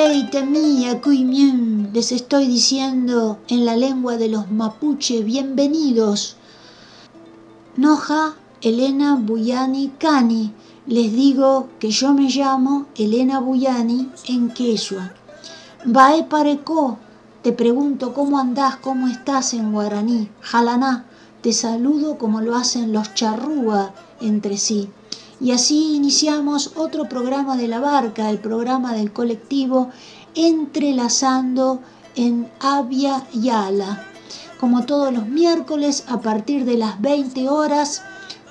Leite mía, cuimien, les estoy diciendo en la lengua de los mapuche, bienvenidos. Noja Elena Buyani Cani, les digo que yo me llamo Elena Buyani en Quechua. Bae pareco, te pregunto cómo andás, cómo estás en guaraní. Jalaná, te saludo como lo hacen los charrúa entre sí. Y así iniciamos otro programa de la barca, el programa del colectivo Entrelazando en Avia Yala. Como todos los miércoles a partir de las 20 horas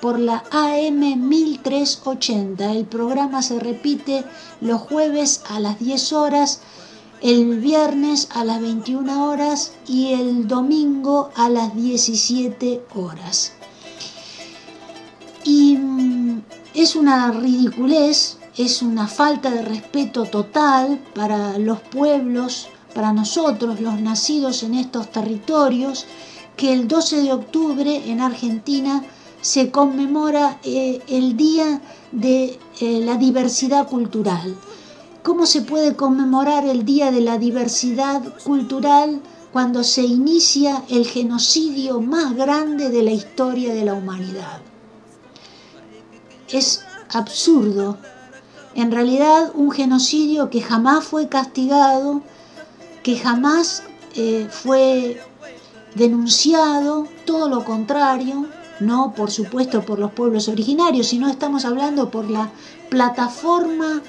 por la AM 1380. El programa se repite los jueves a las 10 horas, el viernes a las 21 horas y el domingo a las 17 horas. Y mm, es una ridiculez, es una falta de respeto total para los pueblos, para nosotros, los nacidos en estos territorios, que el 12 de octubre en Argentina se conmemora eh, el Día de eh, la Diversidad Cultural. ¿Cómo se puede conmemorar el Día de la Diversidad Cultural cuando se inicia el genocidio más grande de la historia de la humanidad? Es absurdo. En realidad un genocidio que jamás fue castigado, que jamás eh, fue denunciado, todo lo contrario, no por supuesto por los pueblos originarios, sino estamos hablando por la plataforma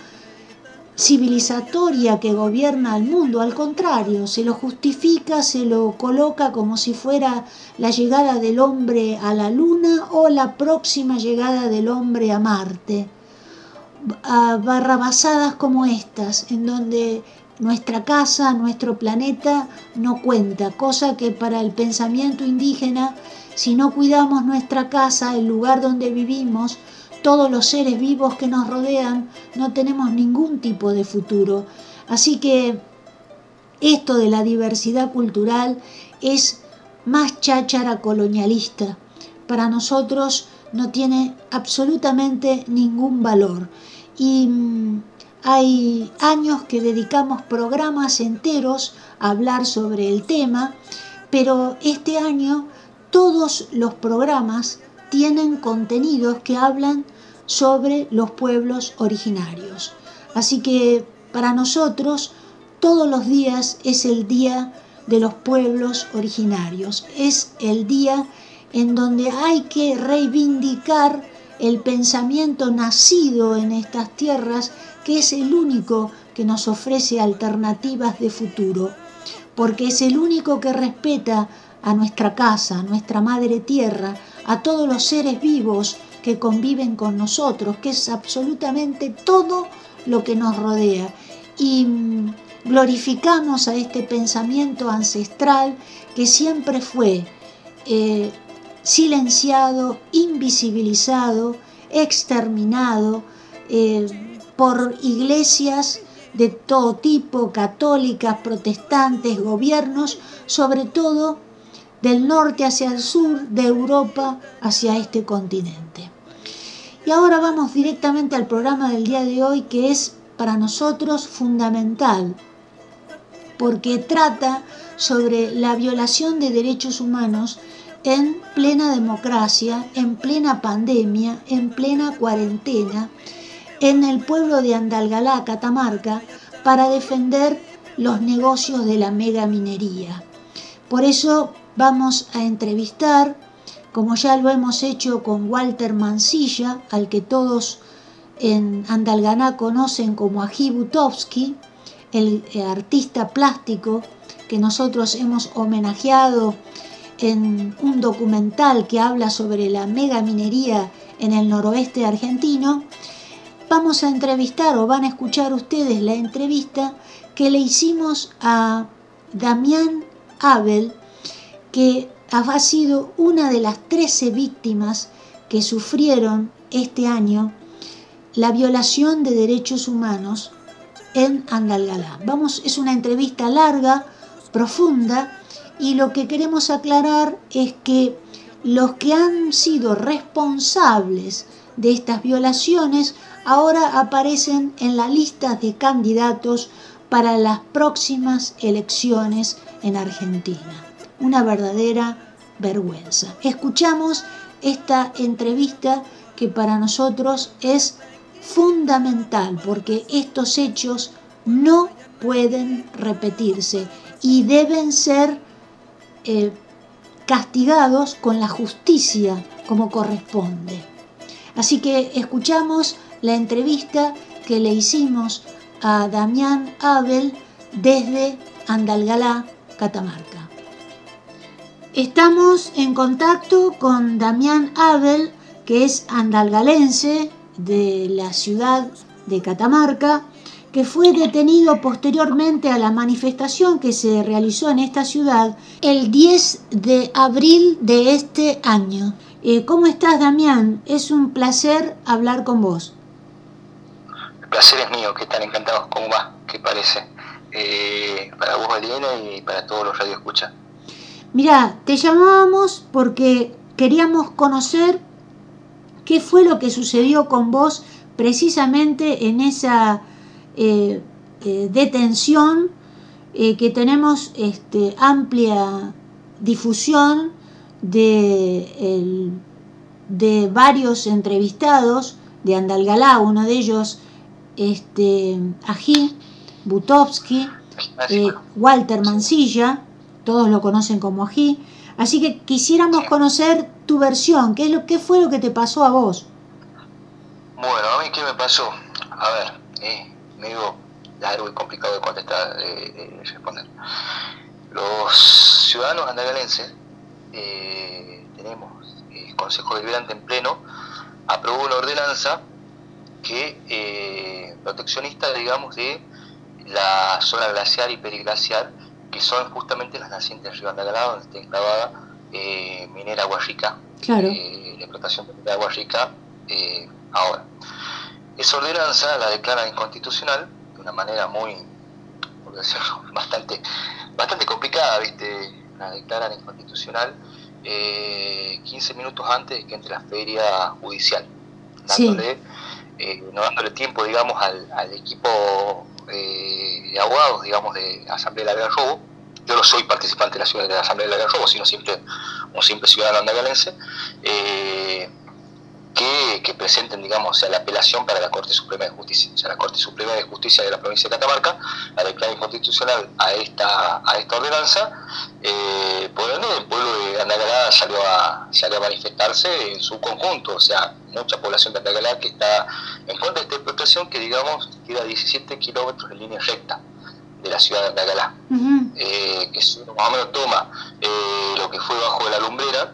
civilizatoria que gobierna el mundo, al contrario, se lo justifica, se lo coloca como si fuera la llegada del hombre a la luna o la próxima llegada del hombre a Marte. A barrabasadas como estas, en donde nuestra casa, nuestro planeta no cuenta, cosa que para el pensamiento indígena, si no cuidamos nuestra casa, el lugar donde vivimos, todos los seres vivos que nos rodean, no tenemos ningún tipo de futuro. Así que esto de la diversidad cultural es más cháchara colonialista. Para nosotros no tiene absolutamente ningún valor. Y mm, hay años que dedicamos programas enteros a hablar sobre el tema, pero este año todos los programas tienen contenidos que hablan sobre los pueblos originarios. Así que para nosotros todos los días es el día de los pueblos originarios, es el día en donde hay que reivindicar el pensamiento nacido en estas tierras, que es el único que nos ofrece alternativas de futuro, porque es el único que respeta a nuestra casa, a nuestra madre tierra, a todos los seres vivos que conviven con nosotros, que es absolutamente todo lo que nos rodea. y mm, glorificamos a este pensamiento ancestral que siempre fue eh, silenciado, invisibilizado, exterminado eh, por iglesias de todo tipo, católicas, protestantes, gobiernos, sobre todo del norte hacia el sur, de Europa hacia este continente. Y ahora vamos directamente al programa del día de hoy que es para nosotros fundamental, porque trata sobre la violación de derechos humanos en plena democracia, en plena pandemia, en plena cuarentena, en el pueblo de Andalgalá, Catamarca, para defender los negocios de la mega minería. Por eso vamos a entrevistar, como ya lo hemos hecho con Walter Mancilla, al que todos en Andalganá conocen como Ají Butovsky, el artista plástico que nosotros hemos homenajeado en un documental que habla sobre la mega minería en el noroeste argentino, vamos a entrevistar o van a escuchar ustedes la entrevista que le hicimos a Damián Abel, que ha sido una de las 13 víctimas que sufrieron este año la violación de derechos humanos en Andalgalá. Vamos, es una entrevista larga, profunda, y lo que queremos aclarar es que los que han sido responsables de estas violaciones ahora aparecen en la lista de candidatos para las próximas elecciones en Argentina. Una verdadera vergüenza. Escuchamos esta entrevista que para nosotros es fundamental porque estos hechos no pueden repetirse y deben ser eh, castigados con la justicia como corresponde. Así que escuchamos la entrevista que le hicimos a Damián Abel desde Andalgalá, Catamarca. Estamos en contacto con Damián Abel, que es andalgalense de la ciudad de Catamarca, que fue detenido posteriormente a la manifestación que se realizó en esta ciudad el 10 de abril de este año. Eh, ¿Cómo estás, Damián? Es un placer hablar con vos. El placer es mío, que están encantados. ¿Cómo va? ¿Qué parece? Eh, para vos, Elena, y para todos los radioescuchas. Mira, te llamábamos porque queríamos conocer qué fue lo que sucedió con vos precisamente en esa eh, eh, detención eh, que tenemos este, amplia difusión de, de varios entrevistados de Andalgalá, uno de ellos este, Ají, Butovsky, Walter Mancilla, todos lo conocen como Ají. Así que quisiéramos conocer tu versión, ¿qué, es lo, qué fue lo que te pasó a vos? Bueno, a mí qué me pasó. A ver, eh, medio largo y complicado de contestar, de, responder. Los ciudadanos andagalenses eh, tenemos el Consejo Deliberante en pleno, aprobó una ordenanza que eh, proteccionista, digamos, de la zona glaciar y periglaciar, que son justamente las nacientes del río Andagalá, donde está enclavada eh, minera claro. eh, la explotación de Guarrica eh, ahora. Esa ordenanza la declaran inconstitucional de una manera muy, por decirlo, bastante, bastante complicada, ¿viste? La declaran inconstitucional eh, 15 minutos antes de que entre la feria judicial, dándole, sí. no dándole tiempo, digamos, al, al equipo eh, de abogados, digamos, de Asamblea de la Robo. Yo no soy participante de la ciudad de la Asamblea de la Robo, sino simple, un simple ciudadano andagalense. Eh, que, que, presenten, digamos, o sea, la apelación para la Corte Suprema de Justicia. O sea, la Corte Suprema de Justicia de la provincia de Catamarca la declara inconstitucional a esta, a esta ordenanza. Eh, por ende, el pueblo de Andagalá salió a, salió a manifestarse en su conjunto. O sea, mucha población de Andagalá que está en contra de esta explotación que, digamos, queda 17 kilómetros en línea recta de la ciudad de Andagalá. Uh -huh. eh, que más o menos toma eh, lo que fue bajo de la lumbrera,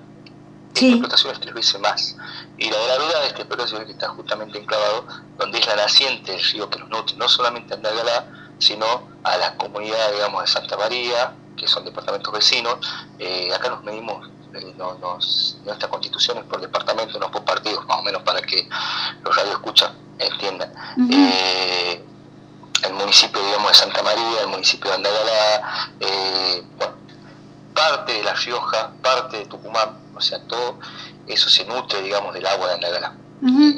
Sí. esta explotación es tres veces más. Y la gravedad de esta explotación es que está justamente enclavado donde es la naciente del río que nos nutre, no solamente Andalgalá, sino a la comunidad, digamos, de Santa María, que son departamentos vecinos. Eh, acá nos medimos eh, nuestra constitución es por departamento, no por partidos, más o menos para que los radioescuchas entiendan. Eh, el municipio, digamos, de Santa María, el municipio de Andagalá, bueno, parte de La Rioja, parte de Tucumán, o sea, todo eso se nutre, digamos, del agua de Andagalá.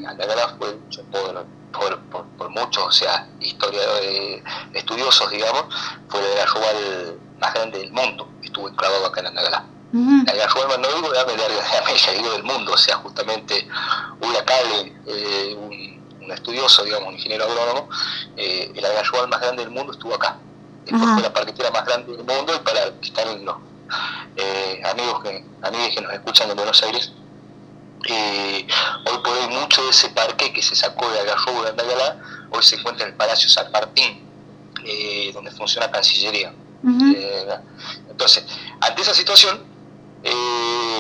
Andagalá fue por, por, por, muchos, o sea, historiadores, estudiosos, digamos, fue el arrobal más grande del mundo, estuvo enclavado acá en Andagalá. Uh -huh. Arrobal no digo de América, digo del mundo, o sea, justamente Ula Cale, eh, un, un, estudioso, digamos, un ingeniero agrónomo, eh, el más grande del mundo estuvo acá. Después uh -huh. fue la parquetera más grande del mundo y para que están los eh, amigos que, amigos que nos escuchan de Buenos Aires, eh, hoy por hoy mucho de ese parque que se sacó de Agarrobo de Andagalá, hoy se encuentra en el Palacio San Martín, eh, donde funciona Cancillería. Uh -huh. eh, entonces, ante esa situación,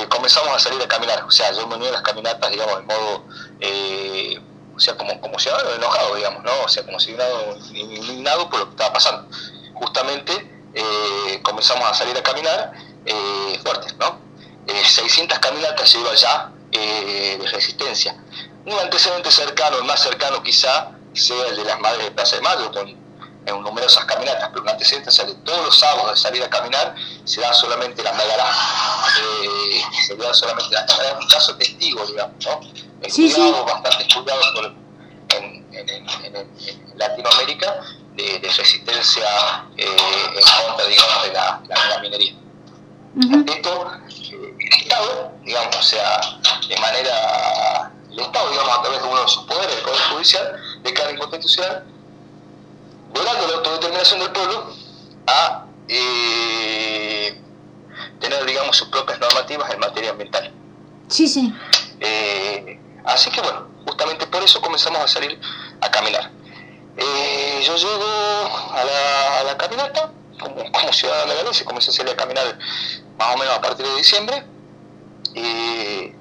comenzamos a salir a caminar, o sea, yo me uní a las caminatas, digamos, en modo, o sea, como, como ciudadano enojado, digamos, ¿no? O sea, como ciudadano indignado por lo que estaba pasando. Justamente comenzamos a salir a caminar fuertes, ¿no? 600 caminatas llevo allá eh, de resistencia. Un antecedente cercano, el más cercano quizá, sea el de las Madres de Plaza de Mayo, con en numerosas caminatas, pero un antecedente sale todos los sábados de salir a caminar, se da solamente la Magalá, eh, se da solamente la Magalá, un caso testigo, digamos, ¿no? Sí, sí. bastante por, en, en, en, en, Latinoamérica de, de resistencia eh, en contra, digamos, de la, la, la minería. Uh -huh. Esto, el Estado, digamos, o sea, de manera, el Estado, digamos, a través de uno de sus poderes, el Poder Judicial, declara inconstitucional, violando la autodeterminación del pueblo, a eh, tener, digamos, sus propias normativas en materia ambiental. Sí, sí. Eh, así que, bueno, justamente por eso comenzamos a salir a caminar. Yo llego a la, caminata, como, como ciudadano de Galicia, comencé a salir a caminar más o menos a partir de diciembre. Y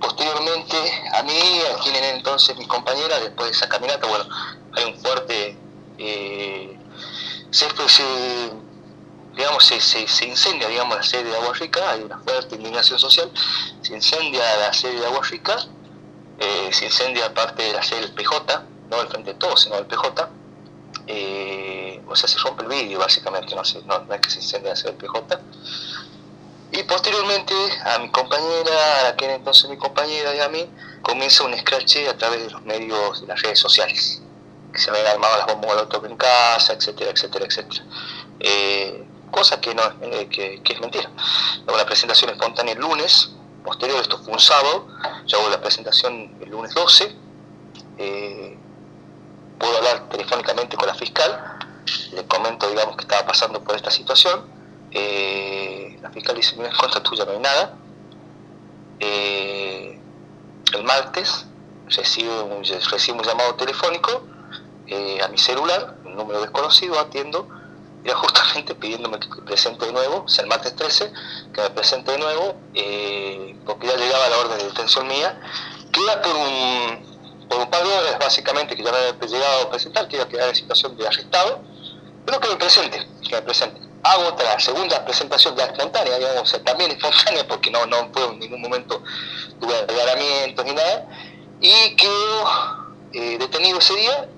posteriormente a mí, a quien entonces mi compañera, después de esa caminata, bueno, hay un fuerte... Eh, se, digamos, se, se, incendia digamos, la sede de Agua Rica, hay una fuerte indignación social, se incendia la sede de Agua Rica, eh, se incendia parte de la sede del PJ, no el frente de todos, sino del PJ, eh, o sea, se rompe el vídeo básicamente, no, es que se incendia la sede del PJ, y posteriormente a mi compañera, a quien entonces mi compañera y a mí, comienza un scratch a través de los medios de las redes sociales, que se habían armado las bombas molotov en casa, etcétera, etcétera, etcétera. Eh, cosa que, no, eh, que, que, es mentira. Hago la presentación espontánea el lunes, posterior, esto fue un sábado, yo hago la presentación el lunes 12, eh, puedo hablar telefónicamente con la fiscal, le comento, digamos, que estaba pasando por esta situación, eh, la fiscal dice, mira, en contra tuya no hay nada. Eh, el martes recibo un, recibo un llamado telefónico eh, a mi celular, un número desconocido, atiendo, era justamente pidiéndome que presente de nuevo, o sea, el martes 13, que me presente de nuevo, porque ya llegaba la orden de detención mía, que era por un, por un par de horas, básicamente, que ya me había llegado a presentar, que iba a quedar en situación de arrestado, pero que me presente, que me presente. Hago otra segunda presentación ya espontánea, digamos, o sea, también espontánea porque no, no fue en ningún momento tuve agarramientos ni nada, y quedo eh, detenido ese día,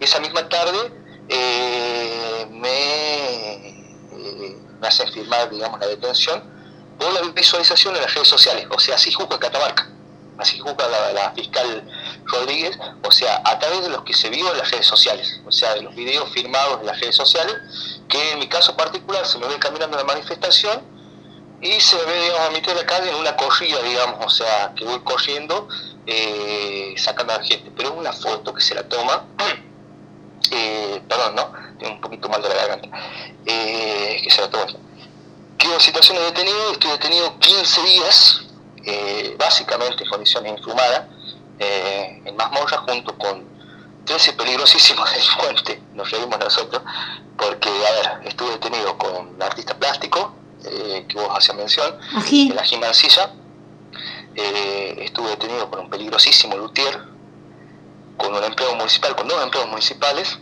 esa misma tarde eh, me, eh, me hacen firmar, digamos, la detención por la visualización en las redes sociales, o sea, así juzga Catamarca, así juzga la, fiscal Rodríguez, o sea, a través de los que se vio en las redes sociales, o sea, de los videos firmados en las redes sociales, que en mi caso particular se me ve caminando la manifestación y se me ve, digamos, a mitad de la calle en una corrida, digamos, o sea, que voy corriendo eh, sacando a la gente, pero es una foto que se la toma, eh, perdón, ¿no? Tengo un poquito mal de la garganta, eh, que se la toma. Quedo en situación de detenido, estoy detenido 15 días, eh, básicamente en condiciones influmadas, eh, en mazmorra junto con 13 peligrosísimos delincuentes, nos reímos nosotros, porque, a ver, estuve detenido con un artista plástico, eh, que vos hacías mención, Ají. en la Jimancilla, eh, estuve detenido con un peligrosísimo luthier, con un empleado municipal, con dos empleados municipales,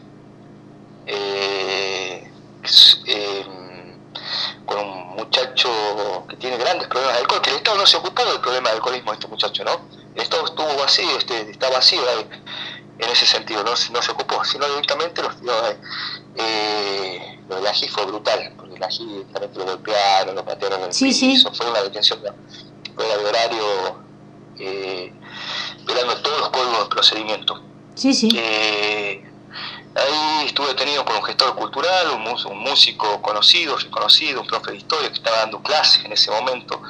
eh, con un muchacho que tiene grandes problemas de alcohol, que el Estado no se ocupó del problema del alcoholismo de este muchacho, ¿no? El Estado estuvo vacío, este, está vacío en ese sentido, no, no se ocupó, sino directamente los eh, lo de AGI fue brutal, porque el AGI directamente lo golpearon, lo patearon en el sí, piso, fue una detención fuera de horario, eh, violando todos los códigos de procedimiento. Sí, sí. Eh, ahí estuve detenido por un gestor cultural, un, músico conocido, reconocido, un profe de historia que estaba dando clases en ese momento.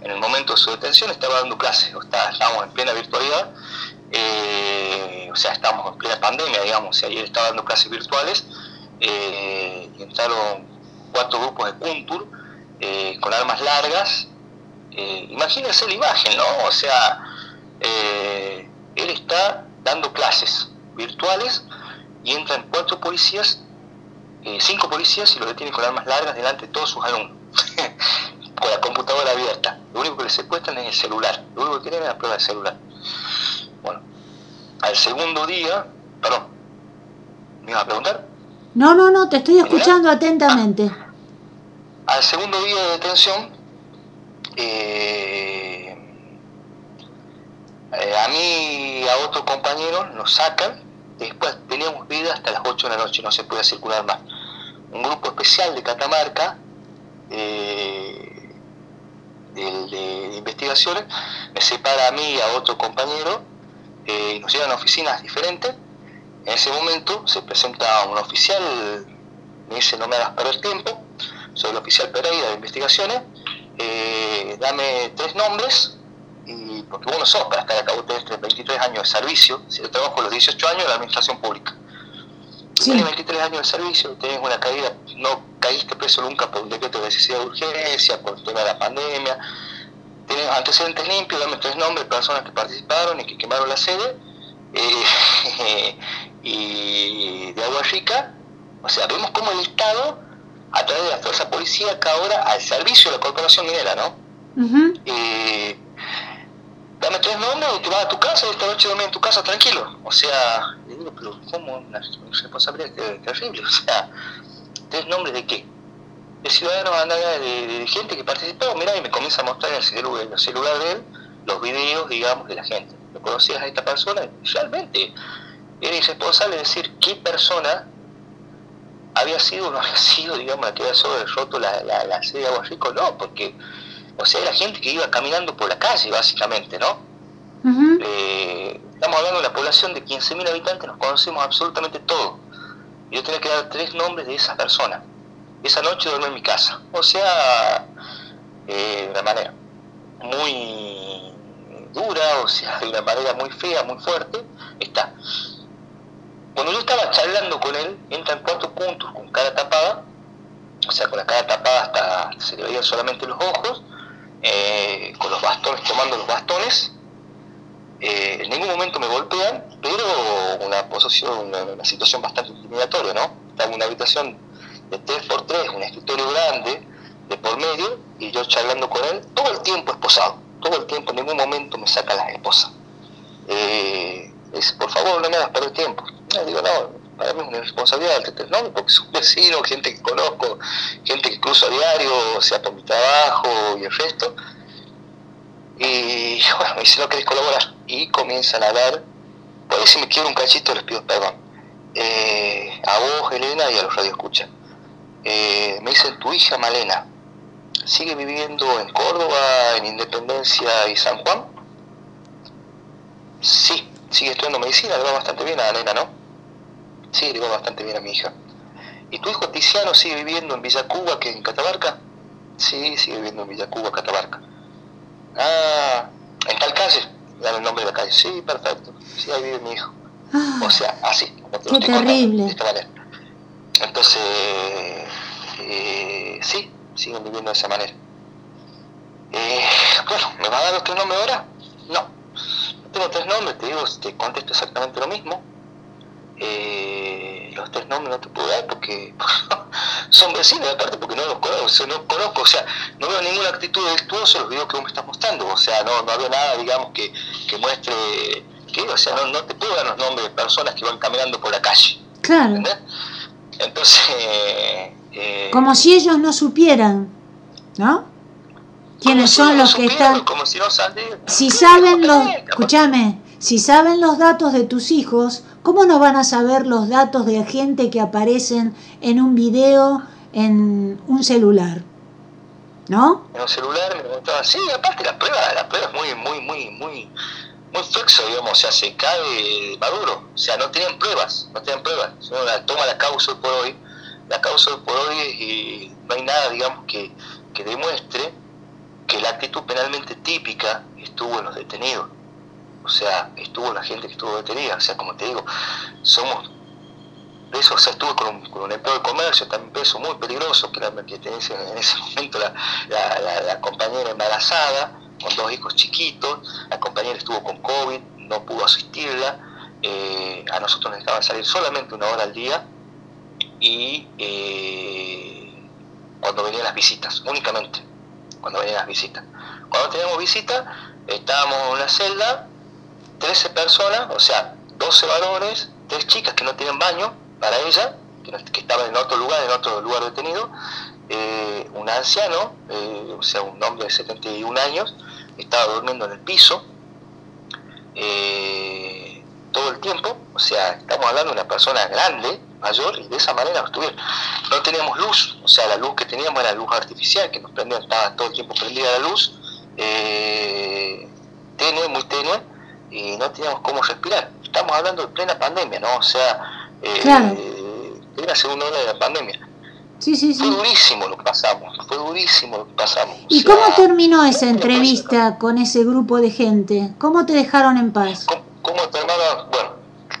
En el momento de su detención estaba dando clases, estábamos en plena virtualidad, eh, o sea, estábamos en plena pandemia, digamos, y ayer estaba dando clases virtuales eh, y entraron cuatro grupos de Kuntur eh, con armas largas. Imagínense la imagen, ¿no? O sea, él está dando clases virtuales y entran cuatro policías, cinco policías y lo detienen con armas largas delante de todos sus alumnos, con la computadora abierta. Lo único que le secuestran es el celular, lo único que tienen es la prueba del celular. Bueno, al segundo día, perdón, ¿me iba a preguntar? No, no, no, te estoy escuchando atentamente. Al segundo día de detención, eh, eh, a mí y a otro compañero nos sacan, después teníamos vida hasta las 8 de la noche, no se puede circular más. Un grupo especial de Catamarca, eh, de, investigaciones, me separa a mí y a otro compañero, y nos llevan a oficinas diferentes, en ese momento se presenta un oficial, me dice no me hagas perder tiempo, soy el oficial Pereira de investigaciones, eh, dame tres nombres, y porque vos no sos para estar acá, vos tenés 23 años de servicio, si yo trabajo los 18 años de la administración pública. Sí. Tienes 23 años de servicio, tenés una caída, no caíste preso nunca por un decreto de necesidad de urgencia, por el tema de la pandemia, tenés antecedentes limpios, dame tres nombres de personas que participaron y que quemaron la sede, eh, y de Agua Rica, o sea, vemos cómo el Estado, a través de la fuerza policíaca ahora, al servicio de la corporación minera, ¿no? eh, dame tres nombres y te vas a tu casa y esta noche duermes en tu casa tranquilo. O sea, le digo, pero ¿cómo? Una responsabilidad terrible. O sea, ¿tres nombres de qué? De ciudadanos, de, de, gente que participó, mira, y me comienza a mostrar en el celular, el celular de él los videos, digamos, de la gente. ¿Lo conocías a esta persona? Realmente era irresponsable decir qué persona había sido o no había sido, digamos, la que había sobre roto la, la, la sede de Agua Rico, no, porque, o sea, era gente que iba caminando por la calle, básicamente, ¿no? Uh -huh. eh, estamos hablando de una población de 15.000 habitantes, nos conocemos absolutamente todos. Yo tenía que dar tres nombres de esas personas. Esa noche dormí en mi casa. O sea, eh, de una manera muy dura, o sea, de una manera muy fea, muy fuerte, está. Cuando yo estaba charlando con él, entran cuatro puntos con cara tapada, o sea, con la cara tapada hasta se le veían solamente los ojos, eh, con los bastones, tomando los bastones. Eh, en ningún momento me golpean, pero una posición, una, situación bastante intimidatoria, ¿no? Estaba en una habitación de 3x3, un escritorio grande, de por medio, y yo charlando con él, todo el tiempo esposado, todo el tiempo, en ningún momento me saca la esposa. Eh, dice, por favor, no me hagas perder tiempo. No, digo, no, para mí es una responsabilidad del ¿no? porque es un vecino, gente que conozco, gente que cruzo a diario, sea por mi trabajo y el resto. Y bueno, me dice, no querés colaborar. Y comienzan a hablar, por ahí si me quiero un cachito les pido perdón. Eh, a vos, Elena, y a los radioescuchas. Eh, me dicen, tu hija Malena, ¿sigue viviendo en Córdoba, en Independencia y San Juan? Sí, sigue estudiando medicina, le va bastante bien a la nena, ¿no? Sí, le va bastante bien a mi hija. ¿Y tu hijo Tiziano sigue viviendo en Villa Cuba, que en Catamarca? Sí, sigue viviendo en Villa Cuba, Catamarca. Ah, en tal calle, dale el nombre de la calle. Sí, perfecto. Sí, ahí vive mi hijo. Ah, o sea, así, como te qué terrible. contando, de esta manera. Entonces, eh, sí, siguen viviendo de esa manera. Eh, bueno, ¿me va a dar los tres nombres ahora? No. No tengo tres nombres, te digo, te contesto exactamente lo mismo. Eh, los tres nombres no te puedo dar porque son vecinos, aparte porque no los conozco, o sea, no conozco, o sea, no veo ninguna actitud delictuosa en los videos que vos me estás mostrando, o sea, no, no había nada, digamos, que, que muestre, que, o sea, no, no te puedo dar los nombres de personas que van caminando por la calle. Claro. ¿entendés? entonces... Eh, como si ellos no supieran, ¿no? ¿Quiénes son los que están? Como si, no si saben los... Escúchame, si saben los datos de tus hijos, ¿cómo no van a saber los datos de gente que aparecen en un video en un celular? ¿No? En un celular me preguntaba, sí, aparte la prueba, la prueba es muy, muy, muy, muy, muy flexo, digamos, o sea, se cae maduro, o sea, no tienen pruebas, no tienen pruebas, sino la toma la causa por hoy, la causa por hoy y no hay nada, digamos, que, que demuestre que la actitud penalmente típica estuvo en los detenidos, o sea, estuvo la gente que estuvo detenida, o sea, como te digo, somos de eso, o sea, estuve con un, con un empleado de comercio, también peso muy peligroso, que, era, que en ese momento la, compañera embarazada, con dos hijos chiquitos, la compañera estuvo con COVID, no pudo asistirla, eh, a nosotros nos dejaban salir solamente una hora al día. Y eh, cuando venían las visitas, únicamente cuando venían las visitas. Cuando teníamos visitas, estábamos en la celda, 13 personas, o sea, 12 varones, 3 chicas que no tienen baño para ella, que, estaban en otro lugar, en otro lugar detenido, eh, un anciano, o sea, un hombre de 71 años, estaba durmiendo en el piso eh, todo el tiempo, o sea, estamos hablando de una persona grande, mayor, y de esa manera estuvieron. No teníamos luz, o sea, la luz que teníamos era luz artificial, que nos prendía, estaba todo el tiempo prendida la luz, eh, tenue, muy tenue, y no teníamos cómo respirar. Estamos hablando de plena pandemia, ¿no? O sea, eh, claro. la segunda ola de la pandemia. Sí, sí, sí. Fue durísimo lo que pasamos, fue durísimo lo que pasamos. ¿Y cómo terminó esa entrevista con ese grupo de gente? ¿Cómo te dejaron en paz? ¿Cómo, terminó? Bueno,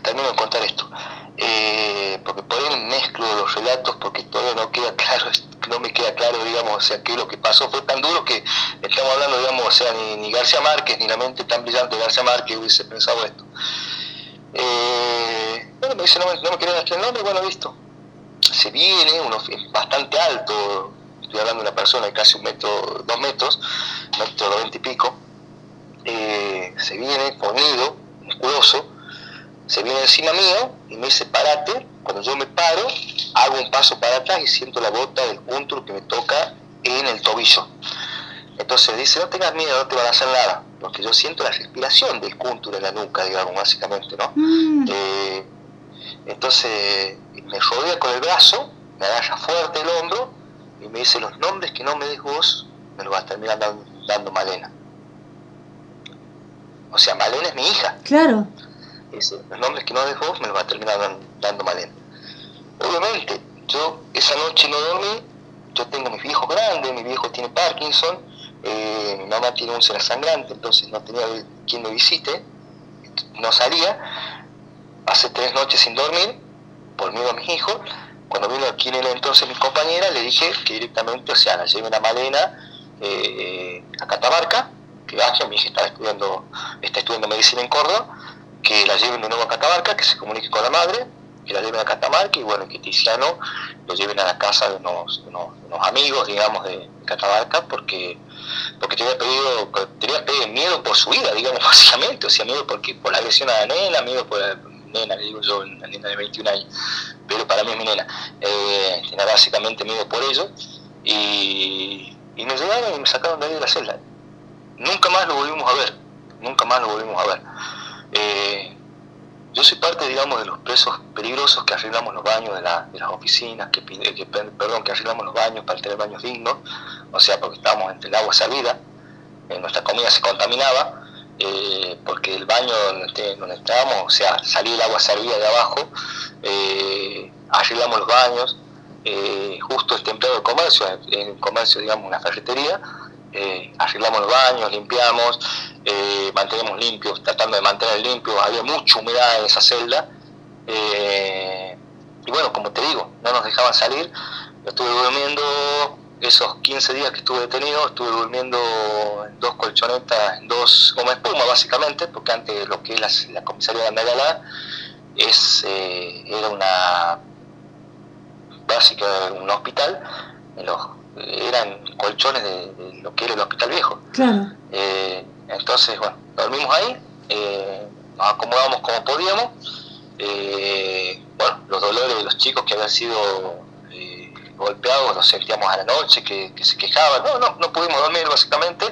termino de contar esto. Eh, porque por ahí mezclo los relatos porque todavía no queda claro, no me queda claro, digamos, o sea, que lo que pasó fue tan duro que estamos hablando, digamos, o sea, ni, García Márquez, ni la mente tan brillante de García Márquez hubiese pensado esto. Eh, bueno, me dice, no me, no me quieren el nombre, bueno, listo, se viene, uno bastante alto, estoy hablando de una persona de casi un metro, dos metros, metro veinte y pico, eh, se viene fornido, musculoso, se viene encima mío y me dice parate, cuando yo me paro, hago un paso para atrás y siento la bota del punto que me toca en el tobillo. Entonces dice, no tengas miedo, no te van a hacer nada, porque yo siento la respiración del cúntulo en la nuca, digamos, básicamente, ¿no? Mm. Eh, entonces me rodea con el brazo, me agarra fuerte el hombro y me dice, los nombres que no me des vos, me los va a terminar dando, Malena. O sea, Malena es mi hija. Claro. Dice, los nombres que no des vos, me los va a terminar dando Malena. Obviamente, yo esa noche no dormí, yo tengo mis viejos grandes, mi viejo tiene Parkinson, eh, mi mamá tiene ser sangrante, entonces no tenía quien me visite, no salía, hace tres noches sin dormir, por miedo a mis hijos. Cuando vino aquí en el entonces mi compañera, le dije que directamente, o sea, la lleven a Malena eh, a Catamarca, que vaya, mi hija está estudiando, está estudiando medicina en Córdoba, que la lleven de nuevo a Catamarca, que se comunique con la madre, que la lleven a Catamarca y bueno, que Tiziano lo lleven a la casa de unos, amigos, digamos, de Catamarca, porque porque te había pedido, te había pedido miedo por su vida, digamos, básicamente, o sea, miedo porque, por la agresión a la nena, miedo por nena, le digo yo, una nena de 21 años, pero para mí es mi nena. Eh, tenía básicamente miedo por ello y, y me llegaron y me sacaron de ahí de la celda. Nunca más lo volvimos a ver, nunca más lo volvimos a ver. Eh, yo soy parte, digamos, de los presos peligrosos que arreglamos los baños de, la, de las oficinas, que, que, perdón, que arreglamos los baños para tener baños dignos, o sea, porque estábamos entre el agua salida, eh, nuestra comida se contaminaba, eh, porque el baño donde, estábamos, o sea, salía el agua salía de abajo, eh, arreglamos los baños, eh, justo este empleado de comercio, en comercio, digamos, una ferretería, eh, arreglamos los baños, limpiamos, eh, mantenemos limpios, tratando de mantener limpio, había mucha humedad en esa celda, y bueno, como te digo, no nos dejaban salir, yo estuve durmiendo esos 15 días que estuve detenido, estuve durmiendo en dos colchonetas, en dos, como espuma básicamente, porque antes lo que es la, comisaría de Andalgalá es, eh, era una básica, un hospital, los, eran colchones de, lo que era el hospital viejo. Claro. Eh, entonces, bueno, dormimos ahí, eh, nos acomodamos como podíamos, bueno, los dolores de los chicos que habían sido eh, golpeados los sentíamos a la noche, que, se quejaban, no, no, no pudimos dormir básicamente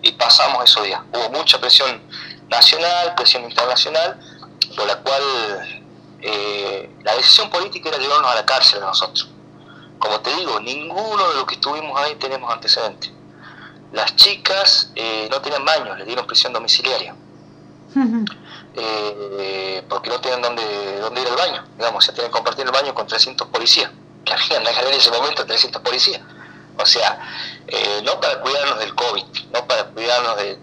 y pasamos esos días. Hubo mucha presión nacional, presión internacional, por la cual eh, la decisión política era llevarnos a la cárcel a nosotros. Como te digo, ninguno de los que estuvimos ahí tenemos antecedentes. Las chicas eh, no tenían baños, les dieron prisión domiciliaria. Eh, porque no tenían dónde, dónde ir al baño. Digamos, se tienen que compartir el baño con 300 policías, que había en la ese momento 300 policías. O sea, no para cuidarnos del COVID, no para cuidarnos de,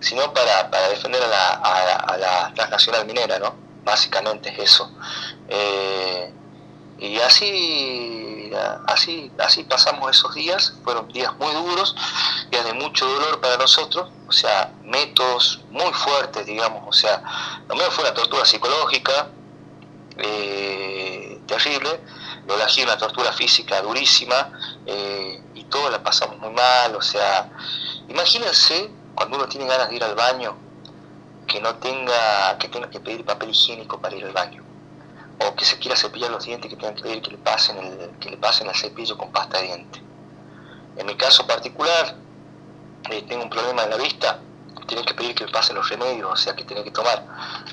sino para, para defender a la, a, la, transnacional minera, ¿no? Básicamente es eso. Eh, y así, así, así pasamos esos días, fueron días muy duros, días de mucho dolor para nosotros, o sea, métodos muy fuertes, digamos, o sea, lo mío fue una tortura psicológica eh, terrible, lo elegí una tortura física durísima, eh, y todo la pasamos muy mal, o sea, imagínense cuando uno tiene ganas de ir al baño, que no tenga, que tenga que pedir papel higiénico para ir al baño, o que se quiera cepillar los dientes que tenga que pedir que le pasen el, que le pasen el cepillo con pasta de diente. En mi caso particular, eh, tengo un problema en la vista, tienen que pedir que me pasen los remedios, o sea que tengo que tomar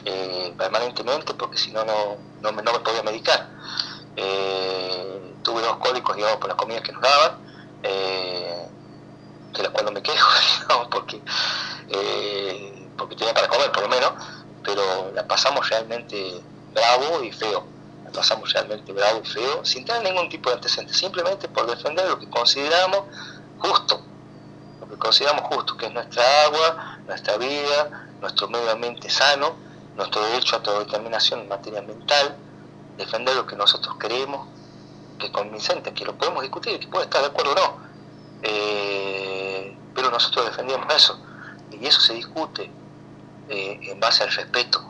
eh, permanentemente porque si no, no, me, no me podía medicar. Eh, tuve dos cólicos, digamos, por la comida que nos daban de la cual no me quejo, porque, eh, porque tenía para comer por lo menos, pero la pasamos realmente bravo y feo. Pasamos realmente bravo y feo, sin tener ningún tipo de antecedente, simplemente por defender lo que consideramos justo, lo que consideramos justo, que es nuestra agua, nuestra vida, nuestro medio ambiente sano, nuestro derecho a autodeterminación en materia ambiental, defender lo que nosotros creemos que es convincente, que lo podemos discutir, que puede estar de acuerdo o no, eh, pero nosotros defendíamos eso, y eso se discute eh, en base al respeto,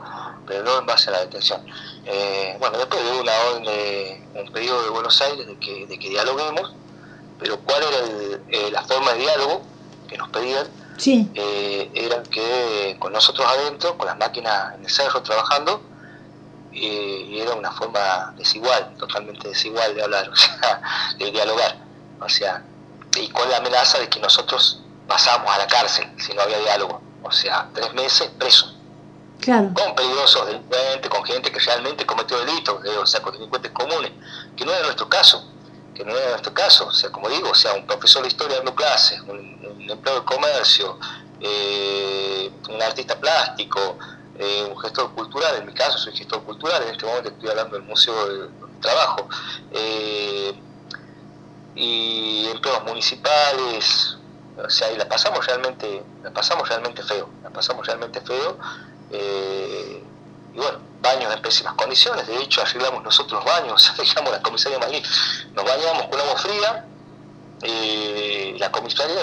pero no en base a la detención. Eh, bueno, después de una orden de un pedido de Buenos Aires de que, de que dialoguemos, pero cuál era la forma de diálogo que nos pedían, sí. era que con nosotros adentro, con las máquinas en el cerro trabajando, y era una forma desigual, totalmente desigual de hablar, o sea, de dialogar. O sea, y con la amenaza de que nosotros pasamos a la cárcel si no había diálogo. O sea, tres meses preso. Claro. Con peligrosos delincuentes, con gente que realmente cometió delitos, o sea, con delincuentes comunes, que no era nuestro caso, que no era nuestro caso. O sea, como digo, o sea, un profesor de historia dando clases, un, empleado de comercio, eh, un artista plástico, eh, un gestor cultural, en mi caso soy gestor cultural, en este momento estoy hablando del Museo del Trabajo. Eh, y empleos municipales, o sea, y la pasamos realmente, la pasamos realmente feo, la pasamos realmente feo, eh, y bueno, baños en pésimas condiciones, de hecho arreglamos nosotros baños, dejamos la comisaría de Malí, nos bañamos con agua fría, eh, la comisaría,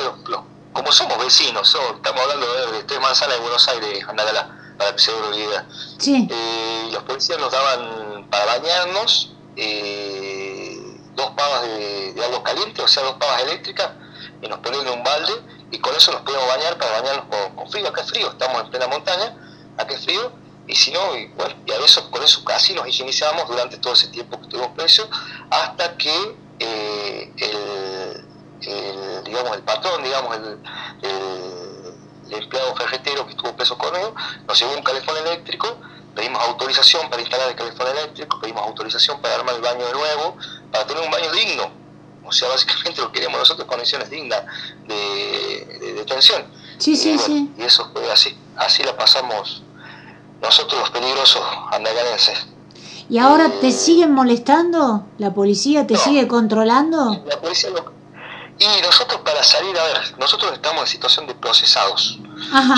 como somos vecinos, estamos hablando de, tres manzanas de Buenos Aires, Andalgalá, para que se idea, sí. eh, los policías nos daban para bañarnos, dos pavas de, agua caliente, o sea, dos pavas eléctricas, y nos ponían en un balde, y con eso nos podíamos bañar para bañarnos con, frío. Acá es frío, estamos en plena montaña, es frío, y si no, y bueno, y a eso, con eso casi nos higienizamos durante todo ese tiempo que estuvimos presos, hasta que eh, el, digamos, el patrón, digamos, el, empleado ferretero que estuvo preso conmigo, nos llevó un calefón eléctrico, pedimos autorización para instalar el calefón eléctrico, pedimos autorización para armar el baño de nuevo, para tener un baño digno. O sea, básicamente lo queríamos nosotros, condiciones dignas de, detención. Sí, sí, y, sí. Y eso fue así, así la pasamos nosotros los peligrosos andagalenses. ¿Y ahora te siguen molestando? ¿La policía te sigue controlando? La policía Y nosotros para salir, a ver, nosotros estamos en situación de procesados.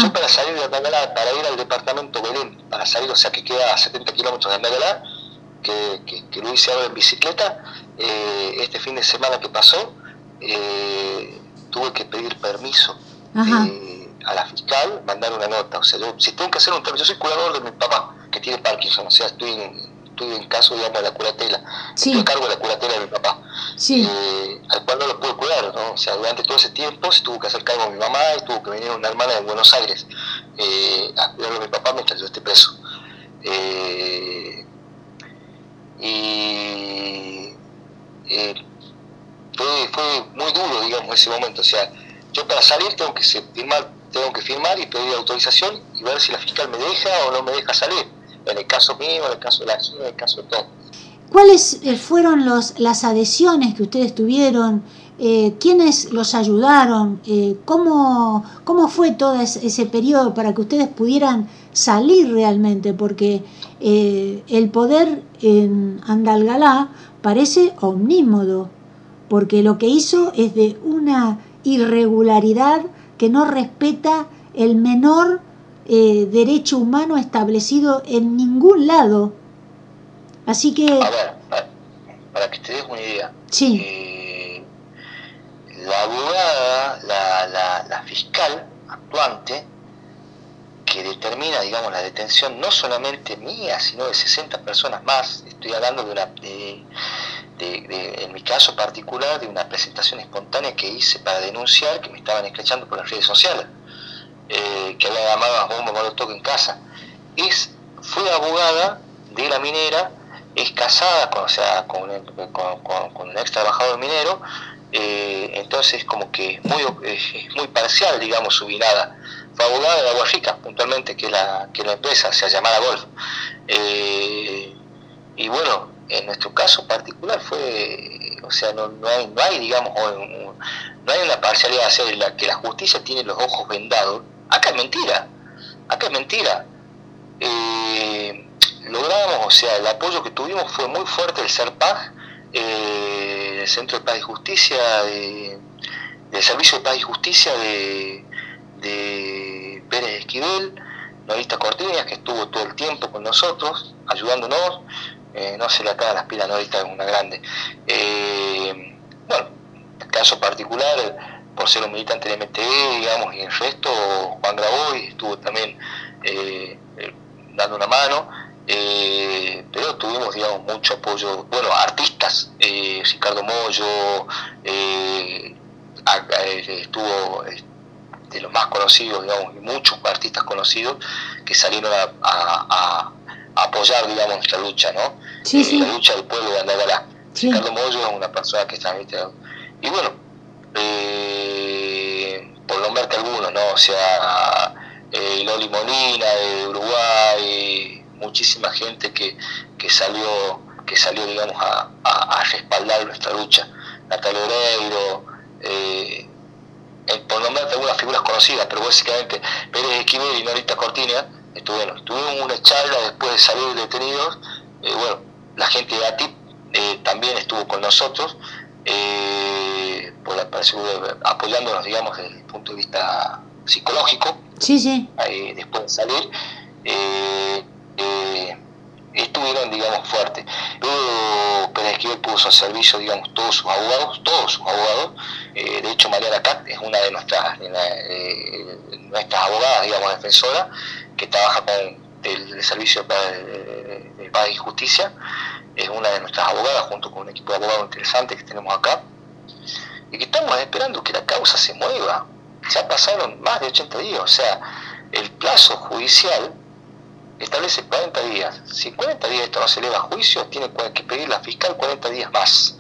Yo para salir de Andalgalá, para ir al departamento Belén, para salir, o sea que queda a 70 kilómetros de Andalgalá, que, que, lo hice ahora en bicicleta, eh, este fin de semana que pasó, eh, tuve que pedir permiso eh, a la fiscal, mandar una nota. O sea, yo, si tengo que hacer un trámite, yo soy curador de mi papá, que tiene Parkinson, o sea, estoy en, estoy en caso, digamos, de la curatela. Estoy a cargo de la curatela de mi papá. al cual no lo pude cuidar, ¿no? O sea, durante todo ese tiempo se tuvo que hacer cargo de mi mamá y tuvo que venir una hermana de Buenos Aires a cuidarlo a mi papá mientras yo esté preso. y eh, fue, fue muy duro, digamos, ese momento. O sea, yo para salir tengo que firmar, tengo que firmar y pedir autorización y ver si la fiscal me deja o no me deja salir. En el caso mío, en el caso de la acción, en el caso de todo. ¿Cuáles eh, fueron los, las adhesiones que ustedes tuvieron? Eh, ¿Quiénes los ayudaron? Eh, ¿cómo, ¿Cómo fue todo ese, periodo para que ustedes pudieran salir realmente? Porque el poder en Andalgalá parece omnímodo, porque lo que hizo es de una irregularidad que no respeta el menor eh, derecho humano establecido en ningún lado. Así que... A ver, para, que te des una idea. Sí. Eh, la abogada, la, la, la fiscal actuante, que determina, digamos, la detención no solamente mía, sino de 60 personas más. Estoy hablando de una, de, de, en mi caso particular, de una presentación espontánea que hice para denunciar que me estaban escrachando por las redes sociales, eh, que había llamado a bomba molotov en casa. Es, fue abogada de la minera, es casada con, o sea, con, un ex trabajador minero, eh, entonces como que muy, muy parcial, digamos, su virada fue abogada de Agua Rica, puntualmente, que la, que la empresa se llamada Golf. Eh, y bueno, en nuestro caso particular fue, o sea, no, no, hay, digamos, no hay una parcialidad, o la, que la justicia tiene los ojos vendados. Acá es mentira, acá es mentira. Eh, logramos, o sea, el apoyo que tuvimos fue muy fuerte del CERPAG, eh, el Centro de Paz y Justicia, de, Servicio de Paz y Justicia de, de Pérez Esquivel, Norita Cortiñas, que estuvo todo el tiempo con nosotros, ayudándonos. Eh, no se le acaba las pilas, Norita es una grande. Eh, bueno, caso particular, por ser un militante del MTE, digamos, y el resto, Juan Graboy estuvo también eh, eh, dando una mano. pero tuvimos, digamos, mucho apoyo, bueno, artistas, Ricardo Mollo, estuvo de los más conocidos, digamos, y muchos artistas conocidos que salieron a, apoyar, digamos, nuestra lucha, ¿no? Eh, la lucha del pueblo de Andagalá. Ricardo Mollo es una persona que está... Y bueno, eh, por nombrarte algunos, ¿no? O sea, eh, Loli Molina de Uruguay, muchísima gente que, que salió que salió digamos a, a, respaldar nuestra lucha Natalia Oreiro eh, eh, por nombrarte algunas figuras conocidas, pero básicamente Pérez Esquivel y Norita Cortina estuvieron, tuvieron una charla después de salir detenidos, eh, bueno, la gente de ATIP eh, también estuvo con nosotros, por la, apoyándonos, digamos, desde el punto de vista psicológico, sí, sí. después de salir estuvieron, digamos, fuertes. Luego Pérez Esquivel puso a servicio, digamos, todos sus abogados, todos sus abogados. Eh, de hecho, Mariana Cat es una de nuestras, eh, nuestras abogadas, digamos, defensoras, que trabaja con el, Servicio de, Paz y Justicia. Es una de nuestras abogadas, junto con un equipo de abogados interesante que tenemos acá. Y que estamos esperando que la causa se mueva. Ya pasaron más de 80 días, o sea, el plazo judicial establece 40 días. Si 40 días esto no se eleva a juicio, tiene que pedir la fiscal 40 días más.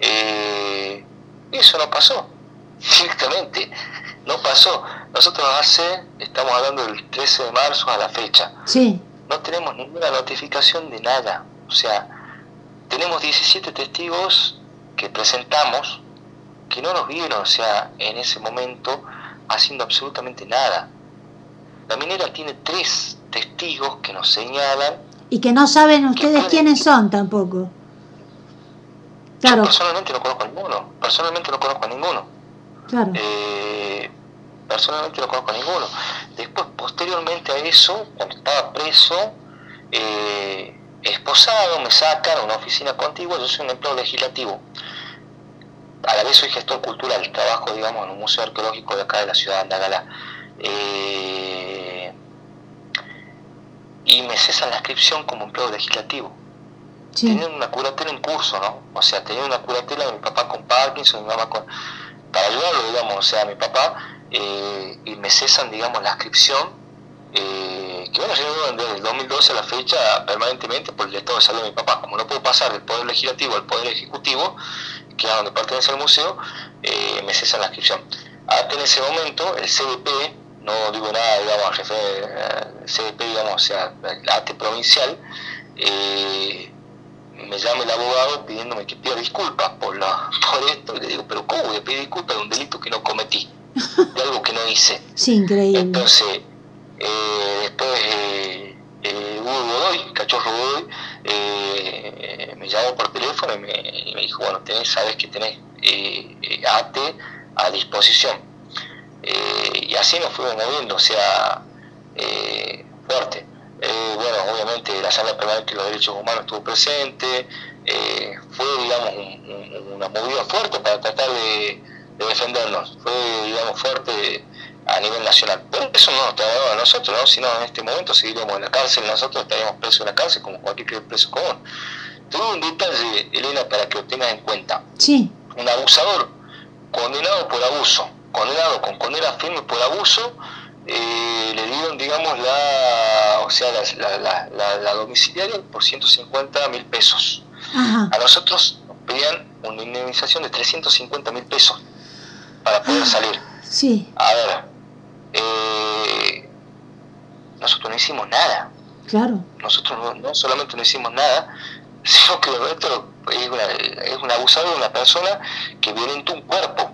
Eh, eso no pasó, directamente, no pasó. Nosotros hace, estamos hablando del 13 de marzo a la fecha, sí. no tenemos ninguna notificación de nada. O sea, tenemos 17 testigos que presentamos que no nos vieron, o sea, en ese momento haciendo absolutamente nada. La minera tiene tres testigos que nos señalan. Y que no saben ustedes quiénes son tampoco. Claro. Yo personalmente no conozco a ninguno. Personalmente no conozco a ninguno. Claro. Eh, personalmente no conozco a ninguno. Después, posteriormente a eso, cuando estaba preso, eh, esposado, me sacan a una oficina contigua, yo soy un empleado legislativo. A la vez soy gestor cultural, trabajo, digamos, en un museo arqueológico de acá de la ciudad de Andagala. Eh, y me cesan la inscripción como empleado legislativo. Sí. una curatela en curso, ¿no? O sea, tenía una curatela de mi papá con Parkinson, mi mamá con... para ayudarlo, digamos, o sea, mi papá, eh, y me cesan, digamos, la inscripción, eh, que viene renovando desde el 2012 a la fecha permanentemente por el estado de salud de mi papá. Como no puedo pasar del Poder Legislativo al Poder Ejecutivo, que es donde pertenece el museo, eh, me cesan la inscripción. Hasta en ese momento, el CDP, no digo nada, digamos, el CDP, digamos, o sea, el ATE provincial, me llama el abogado pidiéndome que pida disculpas por, la, por esto, y le digo, pero ¿cómo voy a pedir disculpas de un delito que no cometí? De algo que no hice. Sí, increíble. Entonces, eh, después eh, Hugo Godoy, Cachorro Godoy, eh, me llamó por teléfono y me, y me dijo, bueno, tenés, sabes que tenés eh, eh, ATE a disposición. Eh, y así nos fuimos moviendo, o sea, eh, fuerte. Eh, bueno, obviamente la Sala Permanente de los Derechos Humanos estuvo presente, eh, fue, digamos, un- un- una movida fuerte para tratar de, de defendernos, fue, digamos, fuerte a nivel nacional. Pero eso no nos trasladó a nosotros, ¿no? sino en este momento seguiríamos en la cárcel, nosotros estaríamos presos en la cárcel como cualquier preso común. Tengo un detalle, Elena, para que lo tengas en cuenta. Sí, Un abusador condenado por abuso, condenado con condena firme por abuso, eh, le dieron, digamos, la, o sea, la, la, la, la domiciliaria por 150 mil pesos. ajá, A nosotros nos pedían una indemnización de 350 mil pesos para poder salir. sí, A ver, eh, nosotros no hicimos nada. claro. Nosotros no, no solamente no hicimos nada, sino que lo nuestro es, una, es un abusador, una persona que violentó un cuerpo.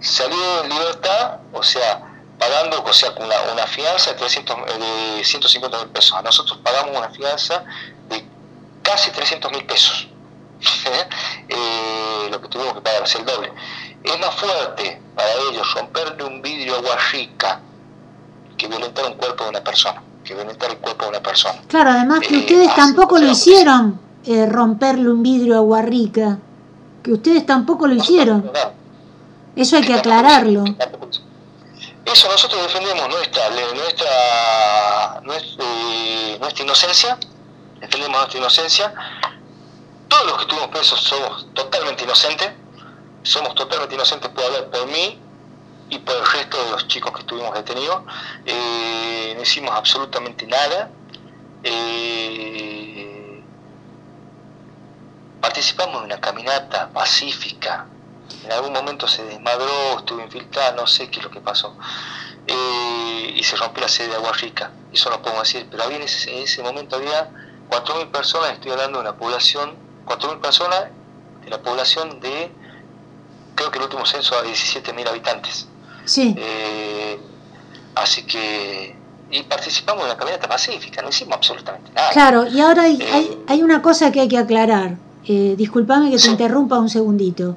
Salió en libertad, o sea, pagando, o sea, con una, una fianza de, 300, eh, de 150 mil pesos. A nosotros pagamos una fianza de casi 300 mil pesos. Eh, lo que tuvimos que pagar es el doble. Es más fuerte para ellos romperle un vidrio a agua rica que violentar un cuerpo de una persona, que violentar el cuerpo de una persona. Claro, además que Eh, ustedes tampoco lo hicieron, eh, romperle un vidrio a Guarrica. Que ustedes tampoco lo hicieron. Eso hay que aclararlo. Eso nosotros defendemos nuestra nuestra nuestra, eh, nuestra inocencia, defendemos nuestra inocencia. Todos los que estuvimos presos somos totalmente inocentes, somos totalmente inocentes, puedo hablar por mí y por el resto de los chicos que estuvimos detenidos. Eh, no hicimos absolutamente nada. Eh, participamos en una caminata pacífica. En algún momento se desmadró, estuvo infiltrada, no sé qué es lo que pasó. Eh, y se rompió la sede de Agua Rica, eso no puedo decir, pero había en ese, en ese momento había 4.000 personas, estoy hablando de una población, 4.000 personas de la población de, creo que el último censo a 17.000 habitantes. Sí, Eh, así que, y participamos en una caminata pacífica, no hicimos absolutamente nada. claro. Y ahora hay, hay, hay una cosa que hay que aclarar. Eh, disculpame que te interrumpa un segundito.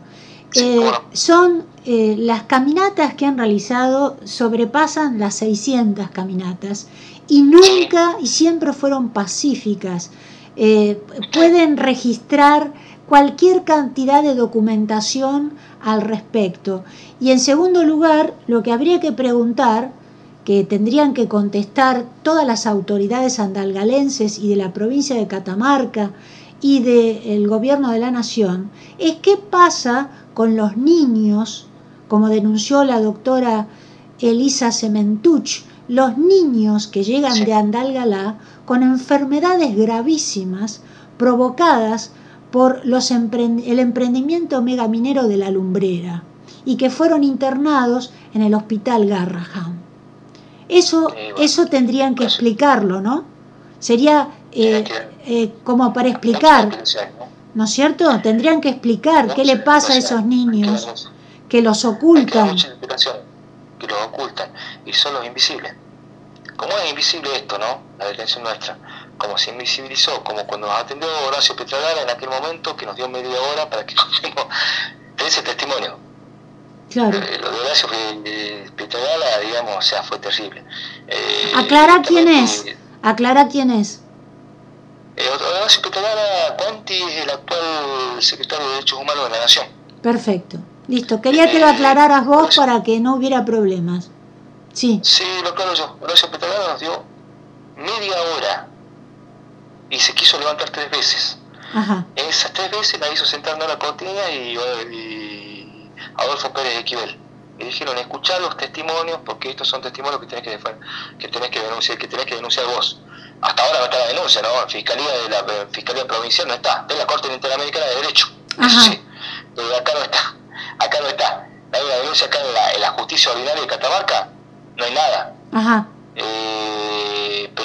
Sí, Eh, son eh, las caminatas que han realizado sobrepasan las 600 caminatas y nunca y siempre fueron pacíficas. Eh, pueden registrar cualquier cantidad de documentación al respecto. Y en segundo lugar, lo que habría que preguntar, que tendrían que contestar todas las autoridades andalgalenses y de la provincia de Catamarca y del gobierno de la nación, es qué pasa con los niños, como denunció la doctora Elisa Sementuch, los niños que llegan de Andalgalá con enfermedades gravísimas provocadas por los empren- el emprendimiento megaminero de la lumbrera y que fueron internados en el hospital Garraham. Eso, Sí, bueno. eso tendrían que Pues- explicarlo, ¿no? Sería eh, eh, como para explicar, ¿no? ¿no es cierto? Tendrían que explicar qué le pasa a esos niños que los ocultan. que los ocultan y son los invisibles. ¿Cómo es invisible esto, no? La detención nuestra. Como se invisibilizó, como cuando nos atendió Horacio Petragala en aquel momento que nos dio media hora para que contemos ese testimonio. Claro. Eh, lo de Horacio eh, Petragala, digamos, o sea, fue terrible. Eh, Aclara quién es. Aclara quién es. Horacio Petragala Conti es el actual secretario de Derechos Humanos de la Nación. Perfecto. Listo. Quería que lo aclararas vos para que no hubiera problemas. Sí. Sí, lo aclaro yo. Horacio Petragala nos dio media hora y se quiso levantar tres veces. Ajá. Esas tres veces la hizo sentar Nora Cortina y, y Adolfo Pérez Equivel. y dijeron escuchar los testimonios porque estos son testimonios que tenés que, que tenés que denunciar que tenés que denunciar vos hasta ahora no está la denuncia no fiscalía de la fiscalía provincial no está en la corte interamericana de derecho eso sí pero acá no está acá no está hay una denuncia acá en la, en la justicia ordinaria de Catamarca no hay nada Ajá. Eh,